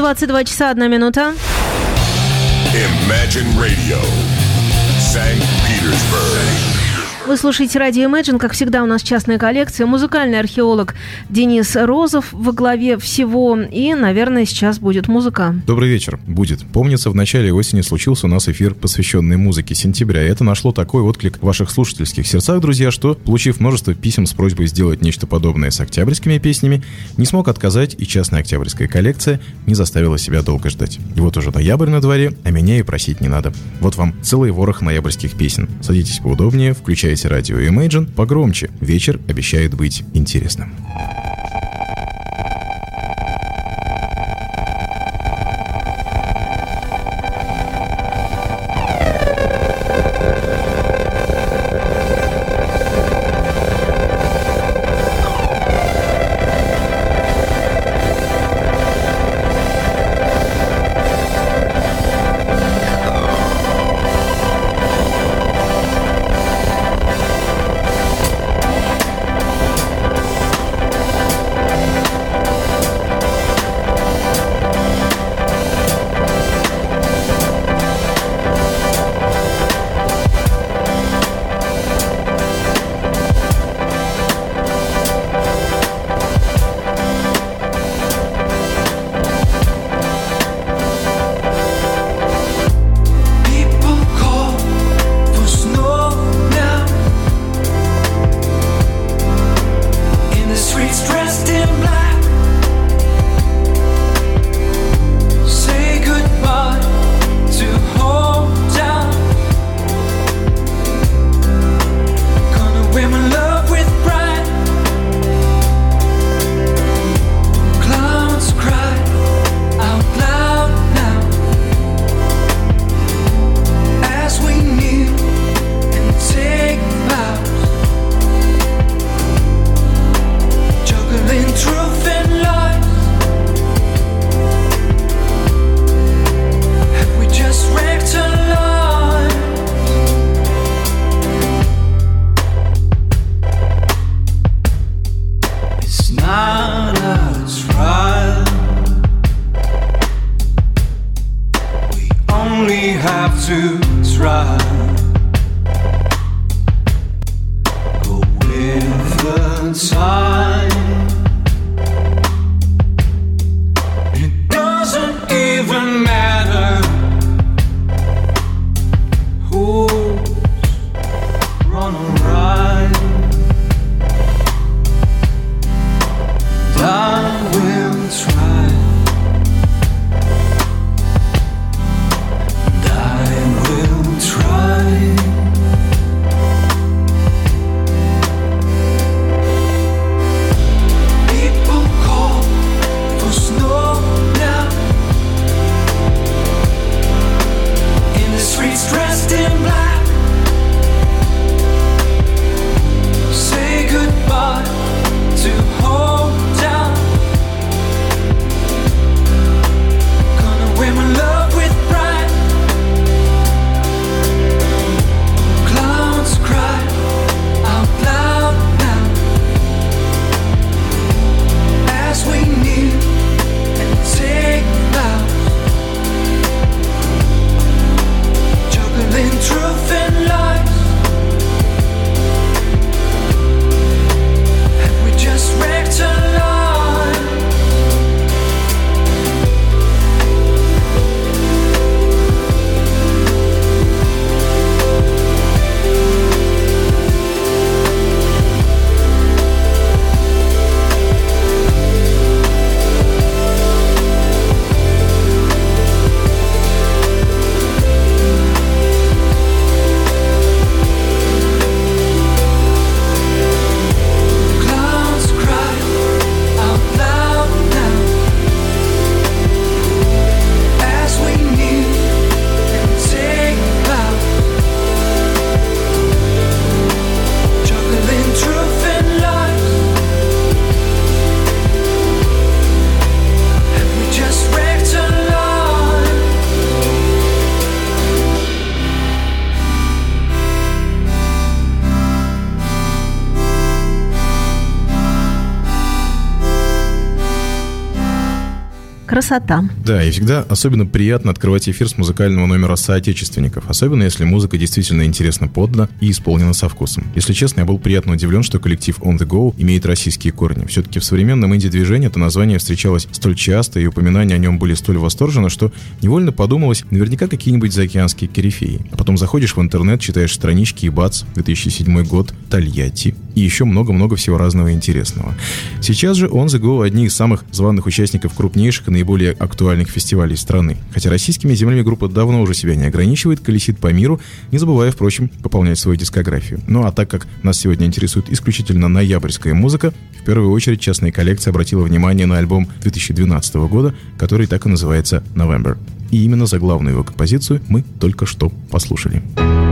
22 часа 1 минута. Imagine Radio. Petersburg. Вы слушаете радио Imagine. Как всегда, у нас частная коллекция. Музыкальный археолог Денис Розов во главе всего. И, наверное, сейчас будет музыка. Добрый вечер. Будет. Помнится, в начале осени случился у нас эфир, посвященный музыке сентября. И это нашло такой отклик в ваших слушательских сердцах, друзья, что, получив множество писем с просьбой сделать нечто подобное с октябрьскими песнями, не смог отказать, и частная октябрьская коллекция не заставила себя долго ждать. И вот уже ноябрь на дворе, а меня и просить не надо. Вот вам целый ворох ноябрьских песен. Садитесь поудобнее, включайте радио Imagine погромче. Вечер обещает быть интересным. to try. Go with the time. Красота. Да, и всегда особенно приятно открывать эфир с музыкального номера соотечественников, особенно если музыка действительно интересно подана и исполнена со вкусом. Если честно, я был приятно удивлен, что коллектив On The Go имеет российские корни. Все-таки в современном инди-движении это название встречалось столь часто, и упоминания о нем были столь восторжены, что невольно подумалось, наверняка какие-нибудь заокеанские корифеи. А потом заходишь в интернет, читаешь странички и бац, 2007 год, Тольятти, и еще много-много всего разного интересного. Сейчас же On The Go одни из самых званых участников крупнейших и наиболее актуальных фестивалей страны. Хотя российскими землями группа давно уже себя не ограничивает, колесит по миру, не забывая, впрочем, пополнять свою дискографию. Ну а так как нас сегодня интересует исключительно ноябрьская музыка, в первую очередь частная коллекция обратила внимание на альбом 2012 года, который так и называется «November». И именно за главную его композицию мы только что послушали. Ну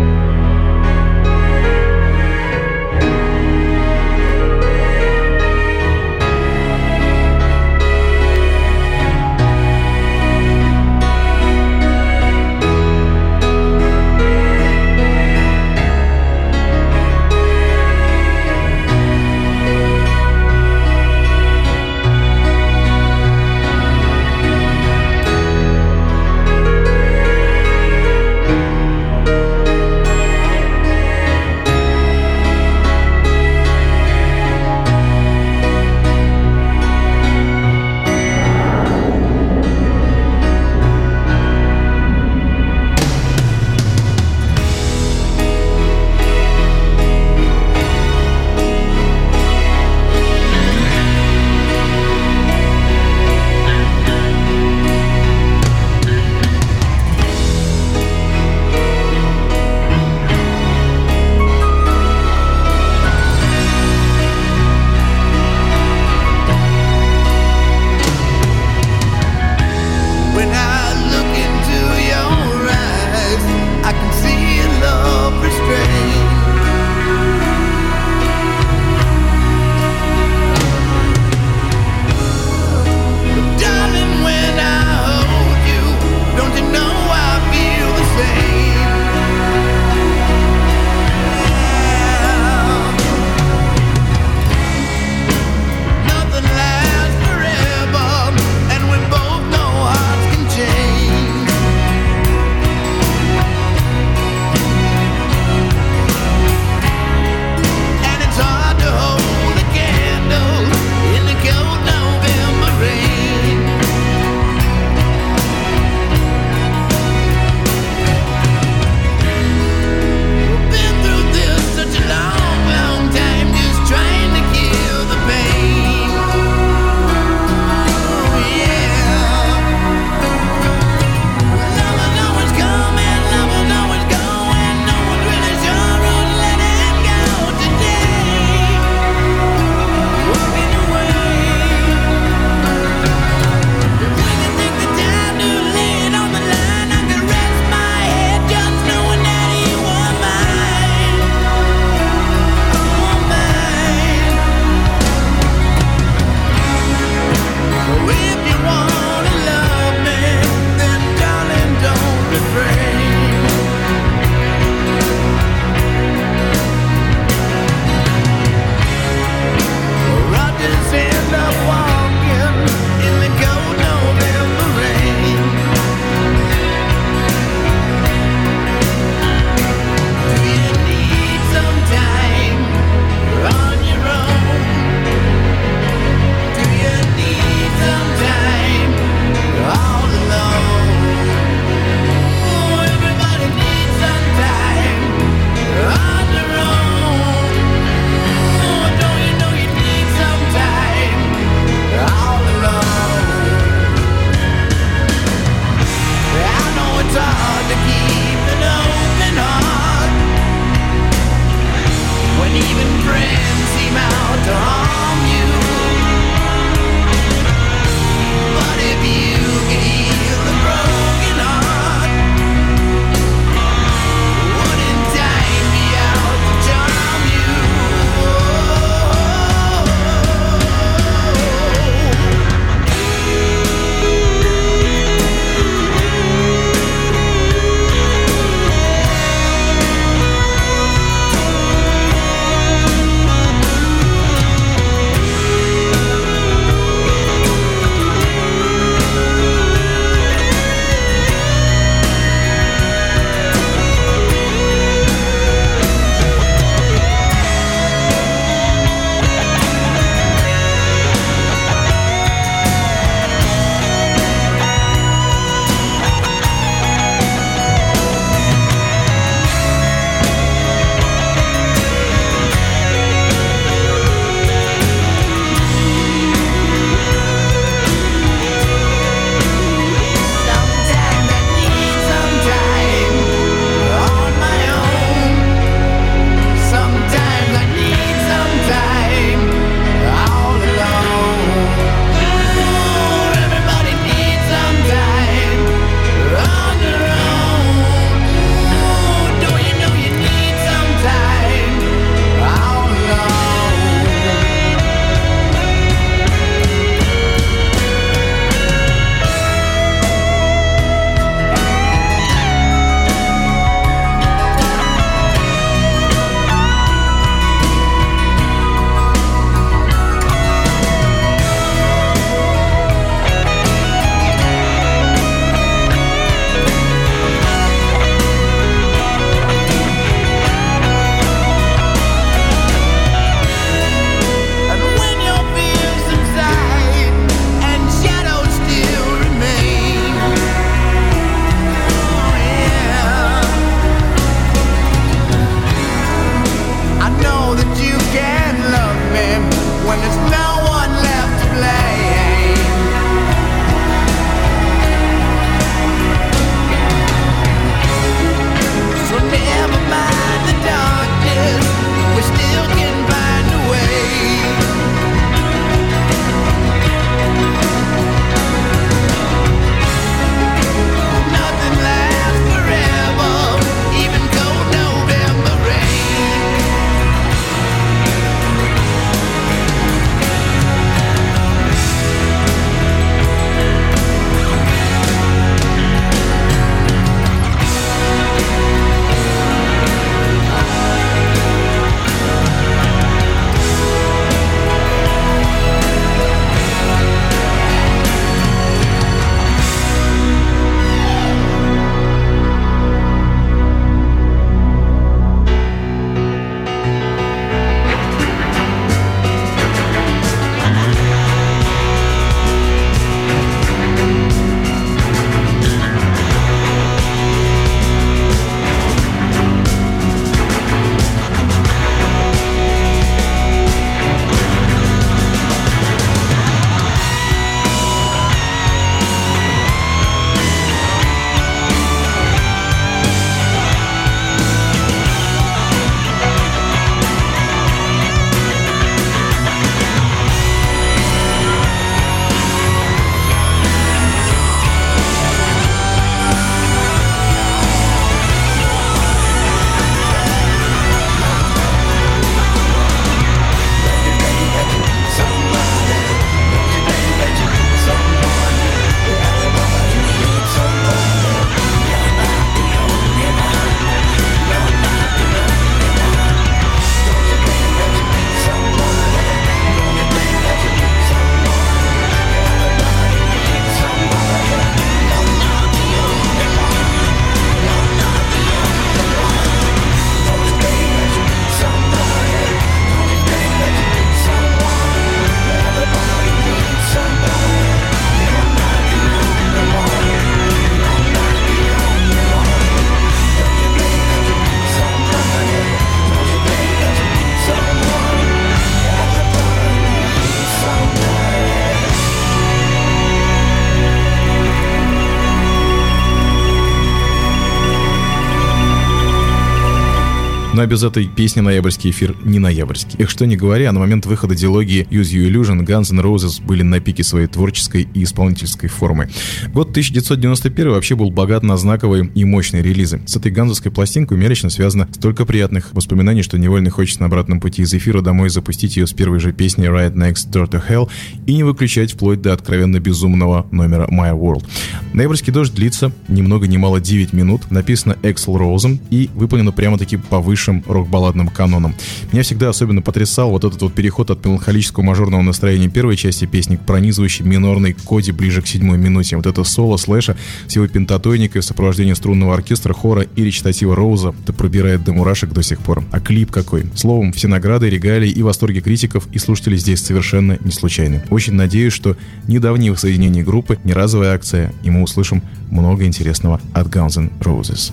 без этой песни ноябрьский эфир не ноябрьский. Эх, что не говоря, на момент выхода диалогии Use You Illusion Guns N' Roses были на пике своей творческой и исполнительской формы. Год 1991 вообще был богат на знаковые и мощные релизы. С этой ганзовской пластинкой у меня лично связано столько приятных воспоминаний, что невольно хочется на обратном пути из эфира домой запустить ее с первой же песни Right Next Door to Hell и не выключать вплоть до откровенно безумного номера My World. Ноябрьский дождь длится ни много ни мало 9 минут, написано Эксел Роузом и выполнено прямо-таки по высшим рок-балладным канонам. Меня всегда особенно потрясал вот этот вот переход от меланхолического мажорного настроения первой части песни к пронизывающей минорной коде ближе к седьмой минуте. Вот это соло слэша с его пентатоникой в сопровождении струнного оркестра, хора и речитатива Роуза это пробирает до мурашек до сих пор. А клип какой? Словом, все награды, регалии и восторги критиков и слушателей здесь совершенно не случайны. Очень надеюсь, что недавнее воссоединение группы не разовая акция, и мы услышим много интересного от Guns N' Roses.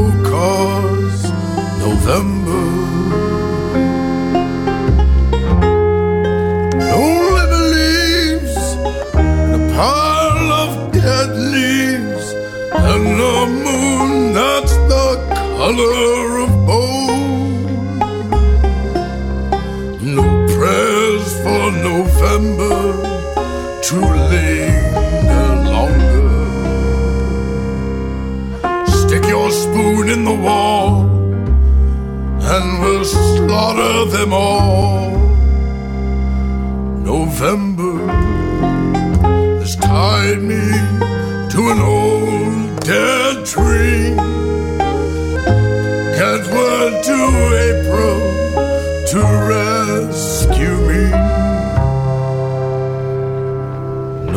No. November. Only the leaves, a pile of dead leaves, and the moon that's the color of bone. No prayers for November to linger in the wall and we'll slaughter them all. November has tied me to an old dead tree. Get word to April to rescue me.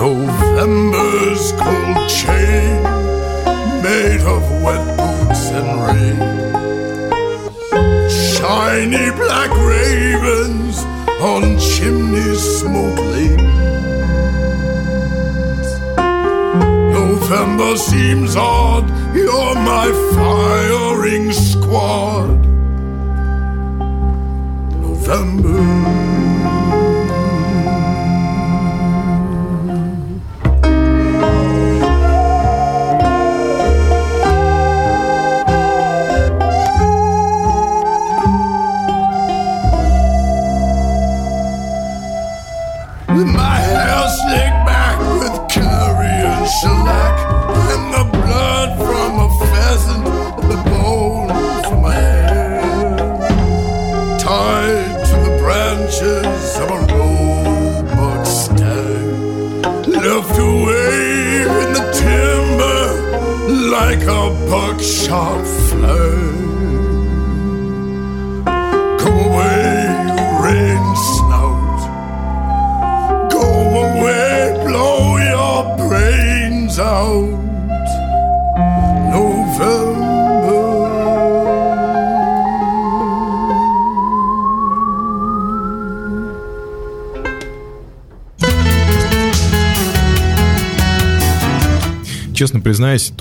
November's cold chain, made of wet and rain. Shiny black ravens on chimneys smoke lanes. November seems odd, you're my firing squad. November.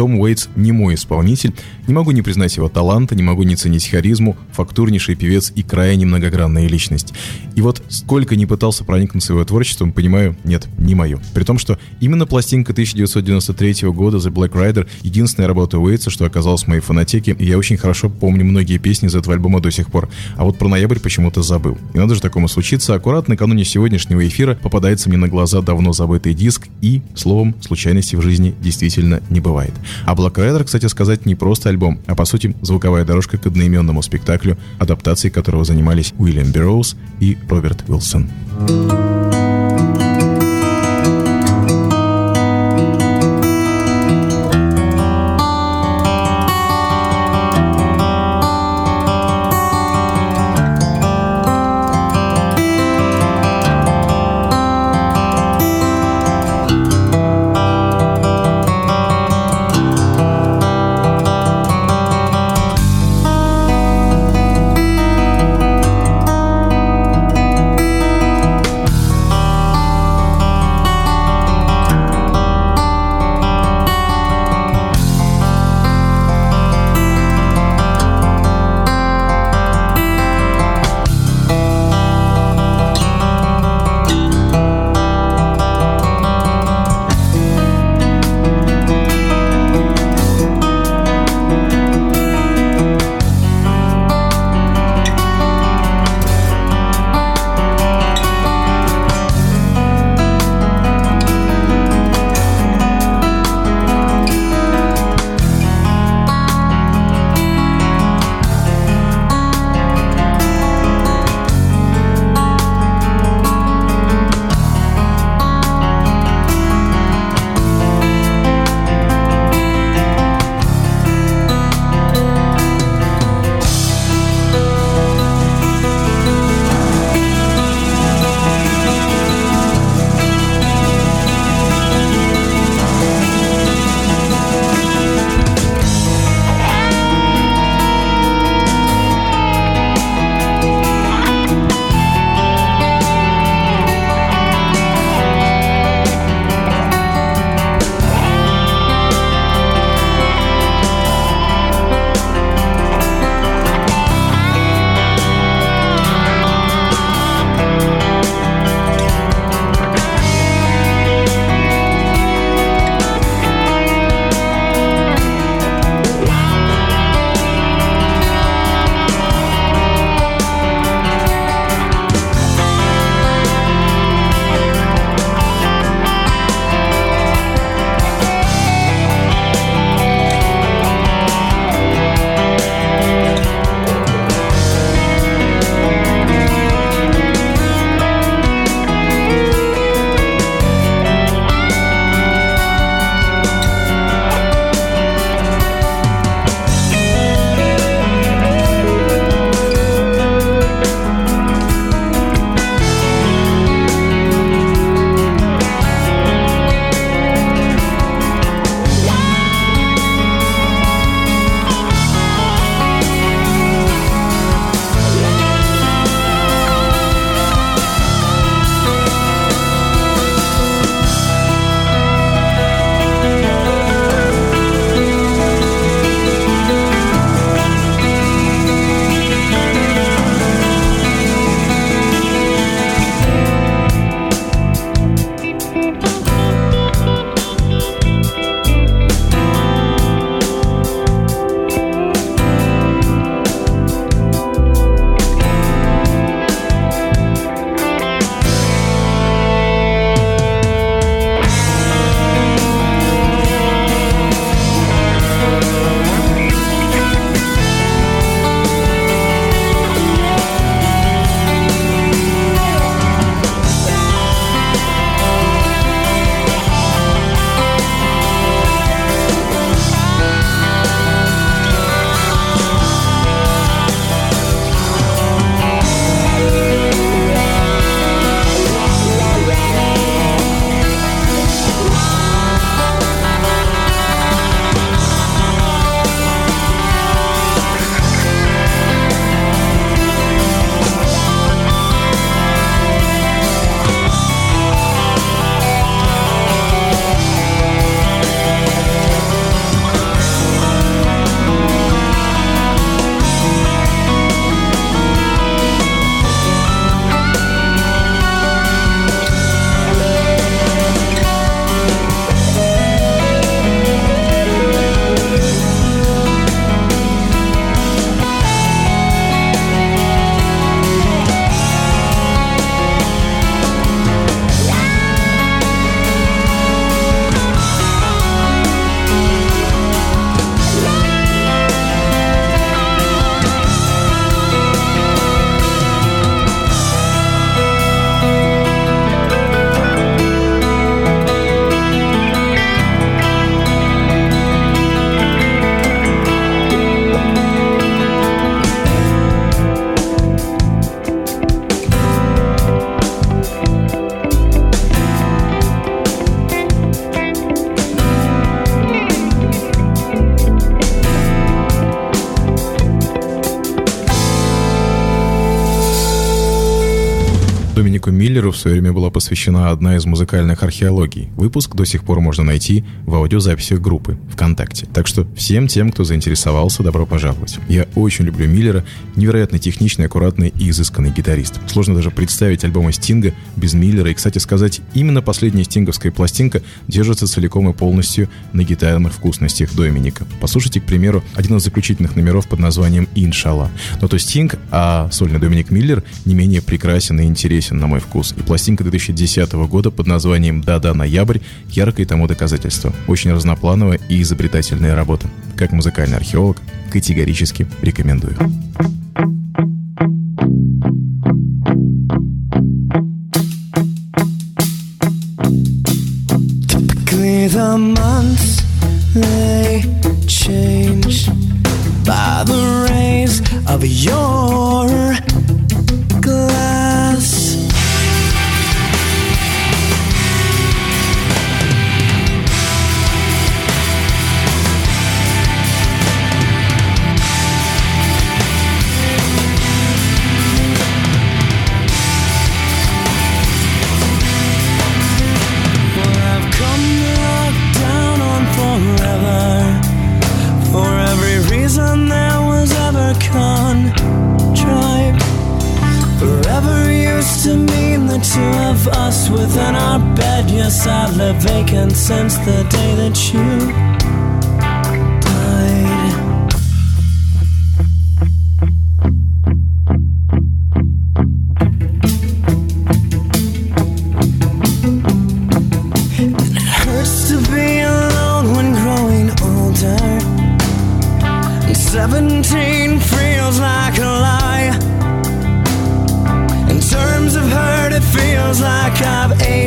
Том Уэйтс не мой исполнитель. Не могу не признать его таланта, не могу не ценить харизму, фактурнейший певец и крайне многогранная личность. И вот сколько не пытался проникнуться его творчеством, понимаю, нет, не мое. При том, что именно пластинка 1993 года The Black Rider единственная работа Уэйтса, что оказалась в моей фонотеке, и я очень хорошо помню многие песни из этого альбома до сих пор. А вот про ноябрь почему-то забыл. И надо же такому случиться, аккуратно накануне сегодняшнего эфира попадается мне на глаза давно забытый диск, и, словом, случайностей в жизни действительно не бывает. А Black Rider, кстати сказать, не просто альбом, а по сути звуковая дорожка к одноименному спектаклю, адаптацией которого занимались Уильям Берроуз и Роберт Уилсон. Посвящена одна из музыкальных археологий. Выпуск до сих пор можно найти в аудиозаписях группы ВКонтакте. Так что всем тем, кто заинтересовался, добро пожаловать. Я очень люблю Миллера, невероятно техничный, аккуратный и изысканный гитарист. Сложно даже представить альбомы Стинга без Миллера. И, кстати сказать, именно последняя стинговская пластинка держится целиком и полностью на гитарных вкусностях Доминика. Послушайте, к примеру, один из заключительных номеров под названием «Иншалла». Но то Стинг, а сольный Доминик Миллер не менее прекрасен и интересен, на мой вкус. И пластинка 2010 года под названием «Да-да, ноябрь» яркое тому доказательство. Очень разноплановая и изобретательная работа. Как музыкальный археолог, категорически рекомендую.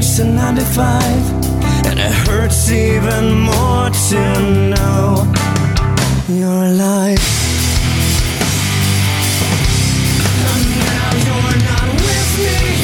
Aged to 95. And it hurts even more to know you're alive. And now you're not with me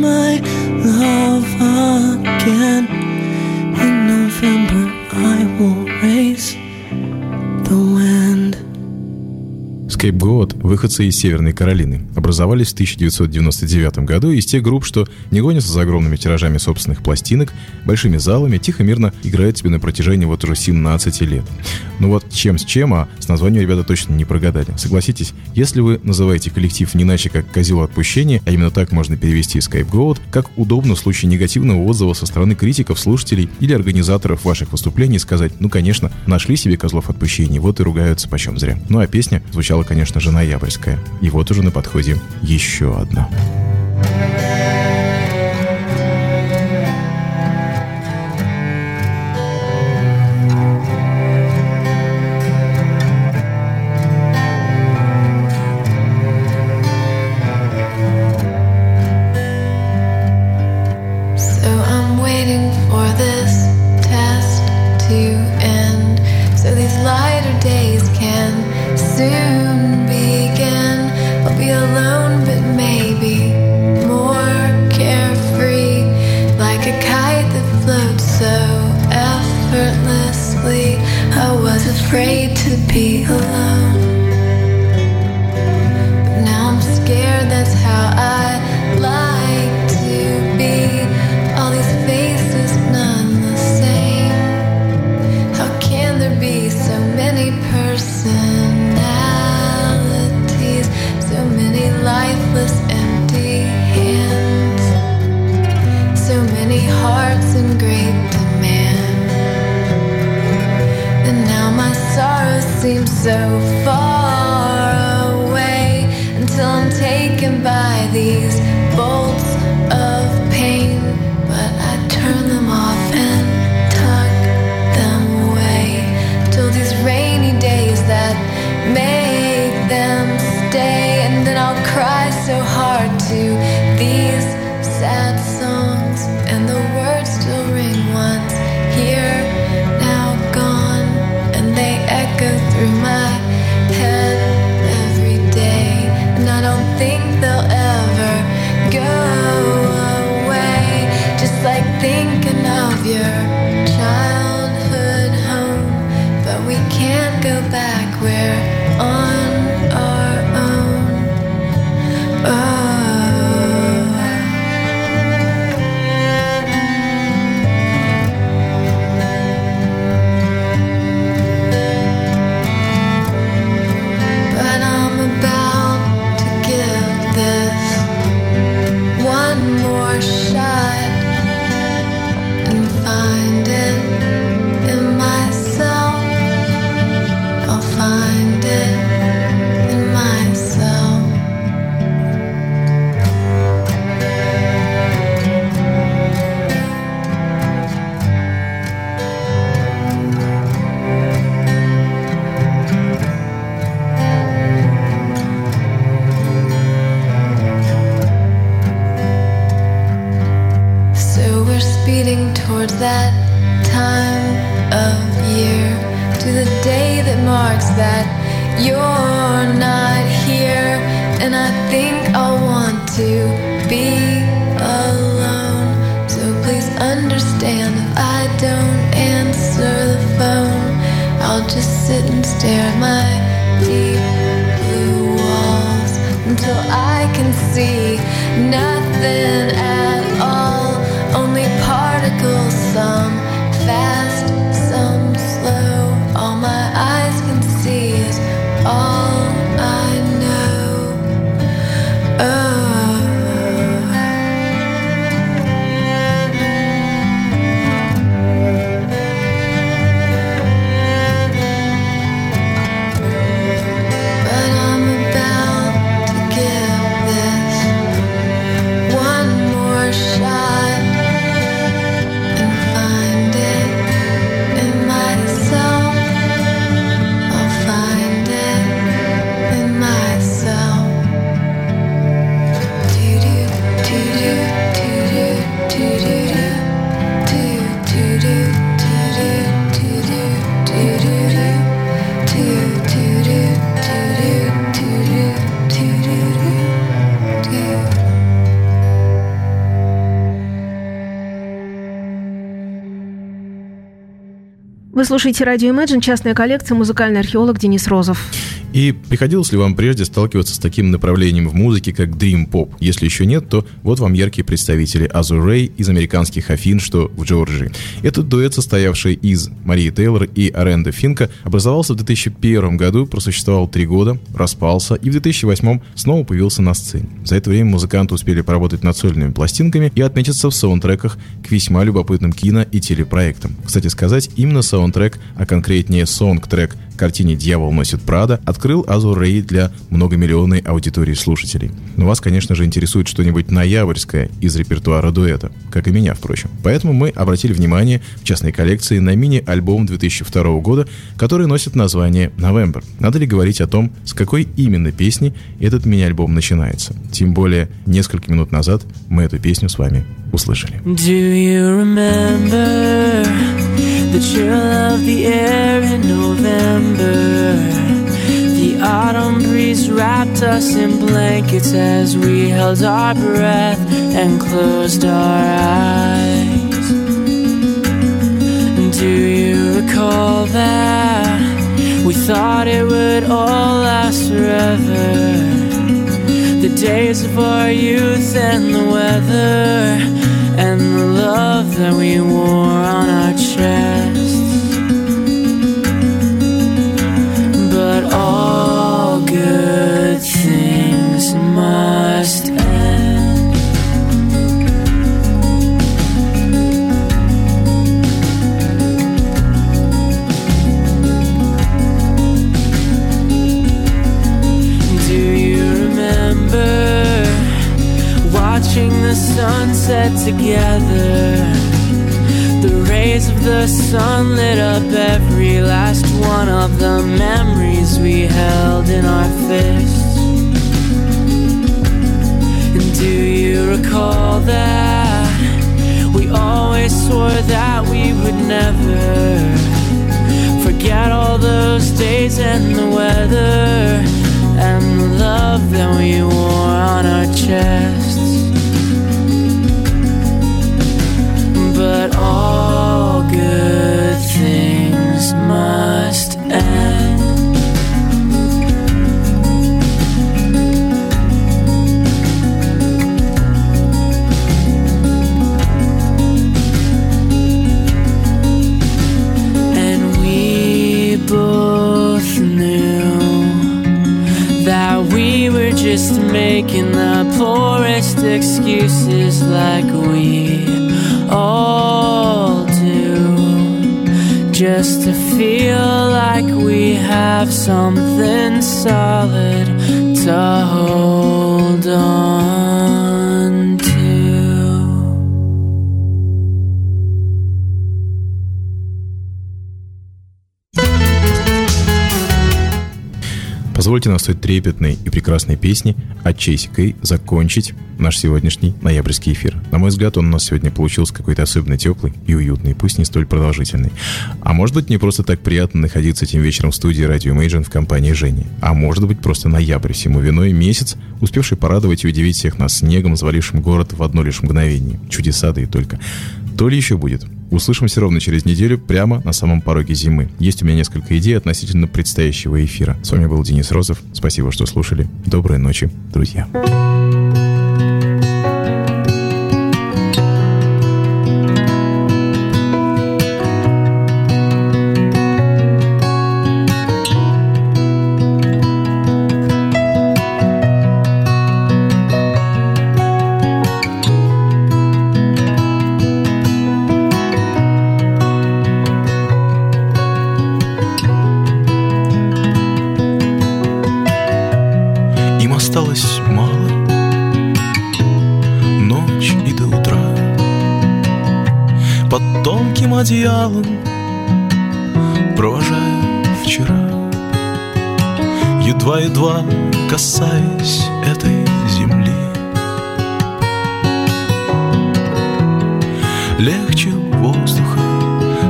my love again. Scapegoat, выходцы из Северной Каролины, образовались в 1999 году из тех групп, что не гонятся за огромными тиражами собственных пластинок, большими залами, тихо-мирно играют себе на протяжении вот уже 17 лет. Ну вот чем с чем, а с названием ребята точно не прогадали. Согласитесь, если вы называете коллектив не иначе как «козел отпущения», а именно так можно перевести Scapegoat, как удобно в случае негативного отзыва со стороны критиков, слушателей или организаторов ваших выступлений сказать, ну конечно, нашли себе козлов отпущений, вот и ругаются почем зря. Ну а песня звучала, конечно же, ноябрьская. И вот уже на подходе еще одна. Effortlessly. I was afraid to be alone. But now I'm scared, that's how I like to be. All these faces, none the same. How can there be so many personalities, so many lifeless, empty hands, so many hearts sorrow seems so far away until I'm taken by these see nothing at Вы слушаете радио Imagine, частная коллекция, музыкальный археолог Денис Розов. И приходилось ли вам прежде сталкиваться с таким направлением в музыке, как Dream Pop? Если еще нет, то вот вам яркие представители Азу Рэй из американских Афин, что в Джорджии. Этот дуэт, состоявший из Марии Тейлор и Аренда Финка, образовался в 2001 году, просуществовал три года, распался и в 2008 снова появился на сцене. За это время музыканты успели поработать над сольными пластинками и отметиться в саундтреках к весьма любопытным кино и телепроектам. Кстати сказать, именно саундтрек, а конкретнее сонг-трек картине «Дьявол носит Прада» открыл Азур Рей для многомиллионной аудитории слушателей. Но вас, конечно же, интересует что-нибудь ноябрьское из репертуара дуэта, как и меня, впрочем. Поэтому мы обратили внимание в частной коллекции на мини-альбом 2002 года, который носит название «November». Надо ли говорить о том, с какой именно песни этот мини-альбом начинается? Тем более, несколько минут назад мы эту песню с вами услышали. Do you remember the chill of the air in November? The autumn breeze wrapped us in blankets as we held our breath and closed our eyes. Do you recall that? We thought it would all last forever. The days of our youth and the weather and the love that we wore on our chests. We were just making the poorest excuses like we all do. Just to feel like we have something solid to hold on Позвольте на столь трепетной и прекрасной песни от Чейси Кей закончить наш сегодняшний ноябрьский эфир. На мой взгляд, он у нас сегодня получился какой-то особенно теплый и уютный, пусть не столь продолжительный. А может быть, не просто так приятно находиться этим вечером в студии Radio Imagine в компании Жени. А может быть, просто ноябрь всему виной месяц, успевший порадовать и удивить всех нас снегом, завалившим город в одно лишь мгновение. Чудеса да и только. То ли еще будет. Услышимся ровно через неделю, прямо на самом пороге зимы. Есть у меня несколько идей относительно предстоящего эфира. С вами был Денис Розов. Спасибо, что слушали. Доброй ночи, друзья. Одеялом Провожаю вчера. Едва-едва касаясь этой земли. Легче воздуха,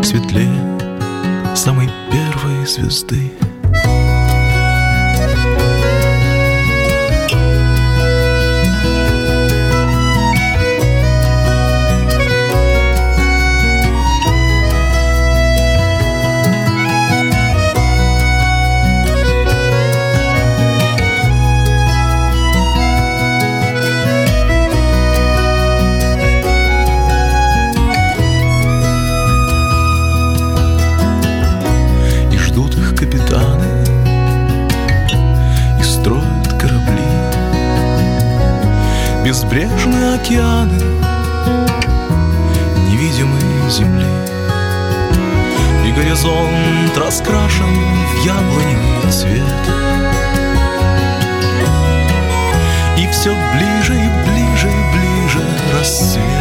светлее Самой первой звезды горизонт раскрашен в яблоневый цвет. И все ближе и ближе и ближе рассвет